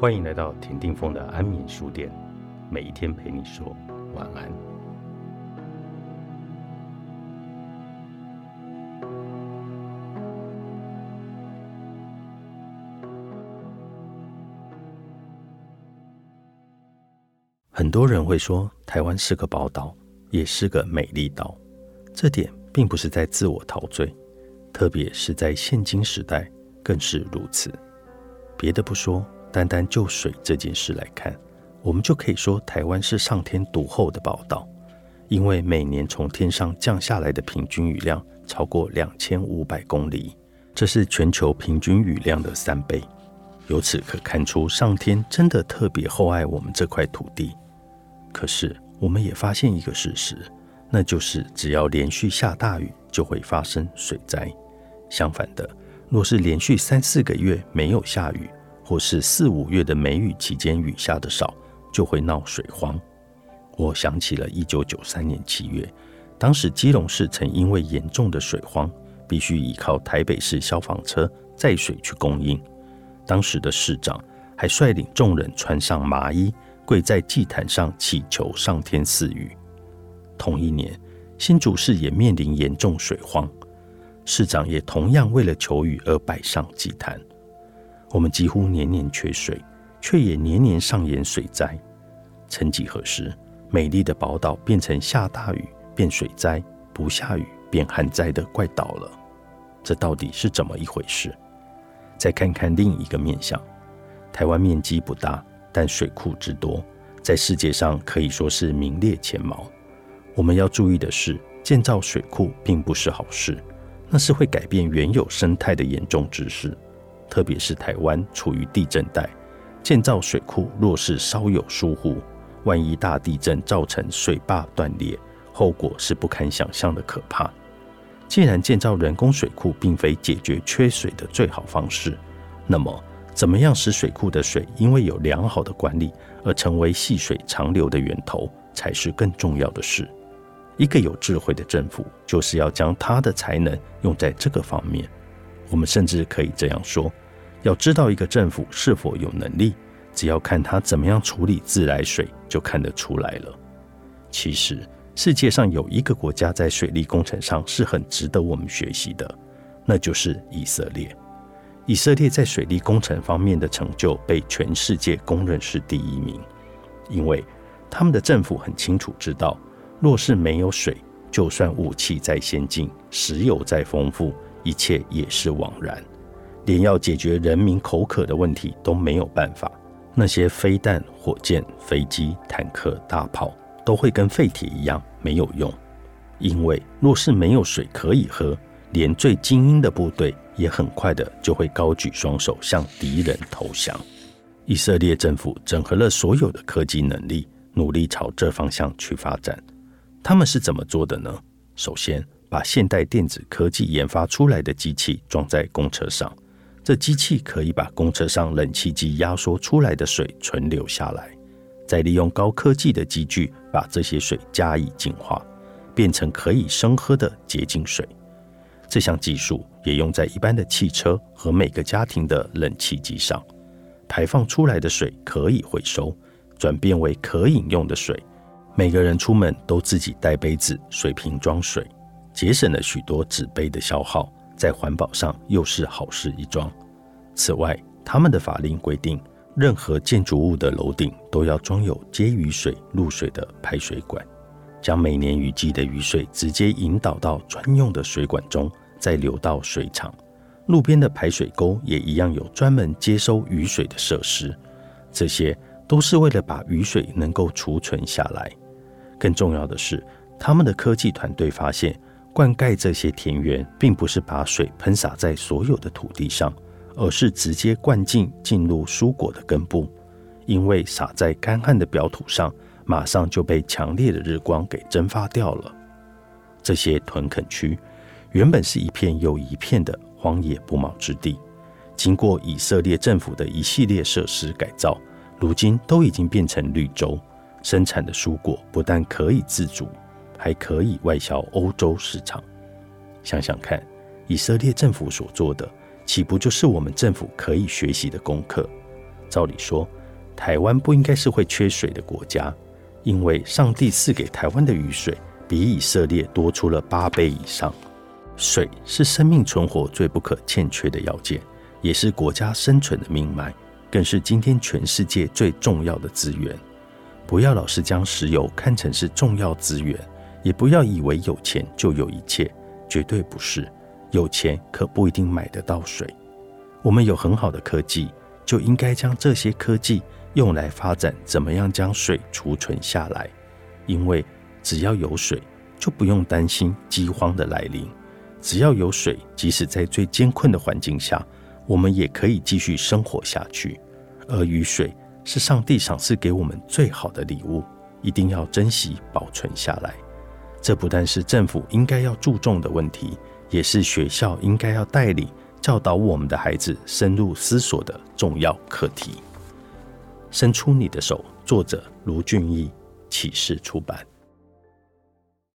欢迎来到田定峰的安眠书店，每一天陪你说晚安。很多人会说，台湾是个宝岛，也是个美丽岛。这点并不是在自我陶醉，特别是在现今时代更是如此。别的不说。单单就水这件事来看，我们就可以说台湾是上天独厚的宝岛，因为每年从天上降下来的平均雨量超过两千五百公里，这是全球平均雨量的三倍。由此可看出，上天真的特别厚爱我们这块土地。可是，我们也发现一个事实，那就是只要连续下大雨，就会发生水灾。相反的，若是连续三四个月没有下雨，或是四五月的梅雨期间雨下的少，就会闹水荒。我想起了一九九三年七月，当时基隆市曾因为严重的水荒，必须依靠台北市消防车载水去供应。当时的市长还率领众人穿上麻衣，跪在祭坛上祈求上天赐雨。同一年，新竹市也面临严重水荒，市长也同样为了求雨而摆上祭坛。我们几乎年年缺水，却也年年上演水灾。曾几何时，美丽的宝岛变成下大雨变水灾，不下雨变旱灾的怪岛了。这到底是怎么一回事？再看看另一个面相，台湾面积不大，但水库之多，在世界上可以说是名列前茅。我们要注意的是，建造水库并不是好事，那是会改变原有生态的严重之事。特别是台湾处于地震带，建造水库若是稍有疏忽，万一大地震造成水坝断裂，后果是不堪想象的可怕。既然建造人工水库并非解决缺水的最好方式，那么怎么样使水库的水因为有良好的管理而成为细水长流的源头，才是更重要的事。一个有智慧的政府，就是要将他的才能用在这个方面。我们甚至可以这样说。要知道一个政府是否有能力，只要看他怎么样处理自来水，就看得出来了。其实，世界上有一个国家在水利工程上是很值得我们学习的，那就是以色列。以色列在水利工程方面的成就被全世界公认是第一名，因为他们的政府很清楚知道，若是没有水，就算武器再先进，石油再丰富，一切也是枉然。连要解决人民口渴的问题都没有办法，那些飞弹、火箭、飞机、坦克、大炮都会跟废铁一样没有用。因为若是没有水可以喝，连最精英的部队也很快的就会高举双手向敌人投降。以色列政府整合了所有的科技能力，努力朝这方向去发展。他们是怎么做的呢？首先，把现代电子科技研发出来的机器装在公车上。这机器可以把公车上冷气机压缩出来的水存留下来，再利用高科技的机具把这些水加以净化，变成可以生喝的洁净水。这项技术也用在一般的汽车和每个家庭的冷气机上。排放出来的水可以回收，转变为可饮用的水。每个人出门都自己带杯子、水瓶装水，节省了许多纸杯的消耗。在环保上又是好事一桩。此外，他们的法令规定，任何建筑物的楼顶都要装有接雨水入水的排水管，将每年雨季的雨水直接引导到专用的水管中，再流到水厂。路边的排水沟也一样有专门接收雨水的设施。这些都是为了把雨水能够储存下来。更重要的是，他们的科技团队发现。灌溉这些田园，并不是把水喷洒在所有的土地上，而是直接灌进进入蔬果的根部。因为洒在干旱的表土上，马上就被强烈的日光给蒸发掉了。这些屯垦区原本是一片又一片的荒野不毛之地，经过以色列政府的一系列设施改造，如今都已经变成绿洲，生产的蔬果不但可以自主。还可以外销欧洲市场。想想看，以色列政府所做的，岂不就是我们政府可以学习的功课？照理说，台湾不应该是会缺水的国家，因为上帝赐给台湾的雨水比以色列多出了八倍以上。水是生命存活最不可欠缺的要件，也是国家生存的命脉，更是今天全世界最重要的资源。不要老是将石油看成是重要资源，也不要以为有钱就有一切，绝对不是。有钱可不一定买得到水。我们有很好的科技，就应该将这些科技用来发展怎么样将水储存下来。因为只要有水，就不用担心饥荒的来临。只要有水，即使在最艰困的环境下，我们也可以继续生活下去。而雨水是上帝赏赐给我们最好的礼物，一定要珍惜保存下来。这不但是政府应该要注重的问题。也是学校应该要带领教导我们的孩子深入思索的重要课题。伸出你的手，作者卢俊义，启示出版。